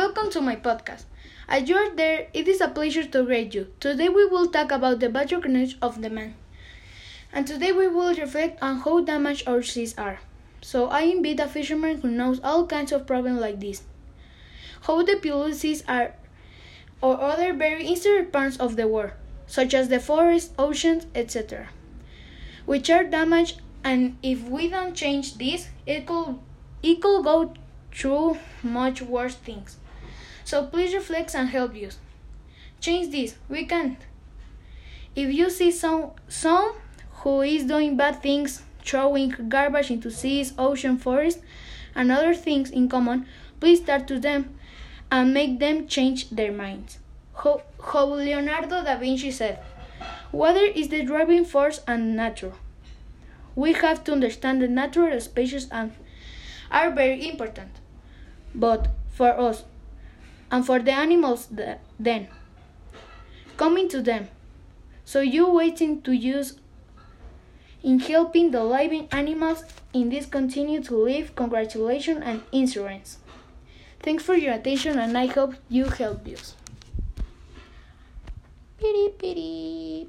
Welcome to my podcast. As you are there, it is a pleasure to greet you. Today we will talk about the patronage of the man. And today we will reflect on how damaged our seas are. So I invite a fisherman who knows all kinds of problems like this. How the seas are or other very interesting parts of the world, such as the forests, oceans, etc., which are damaged and if we don't change this, it could it could go through much worse things. So please reflect and help us. Change this. We can. If you see some some who is doing bad things, throwing garbage into seas, ocean, forest, and other things in common, please start to them and make them change their minds. How, how Leonardo da Vinci said, Water is the driving force and nature. We have to understand the natural spaces and are very important, but for us and for the animals then coming to them. So you waiting to use in helping the living animals in this continue to live. Congratulations and insurance. Thanks for your attention and I hope you help us. Piri piri.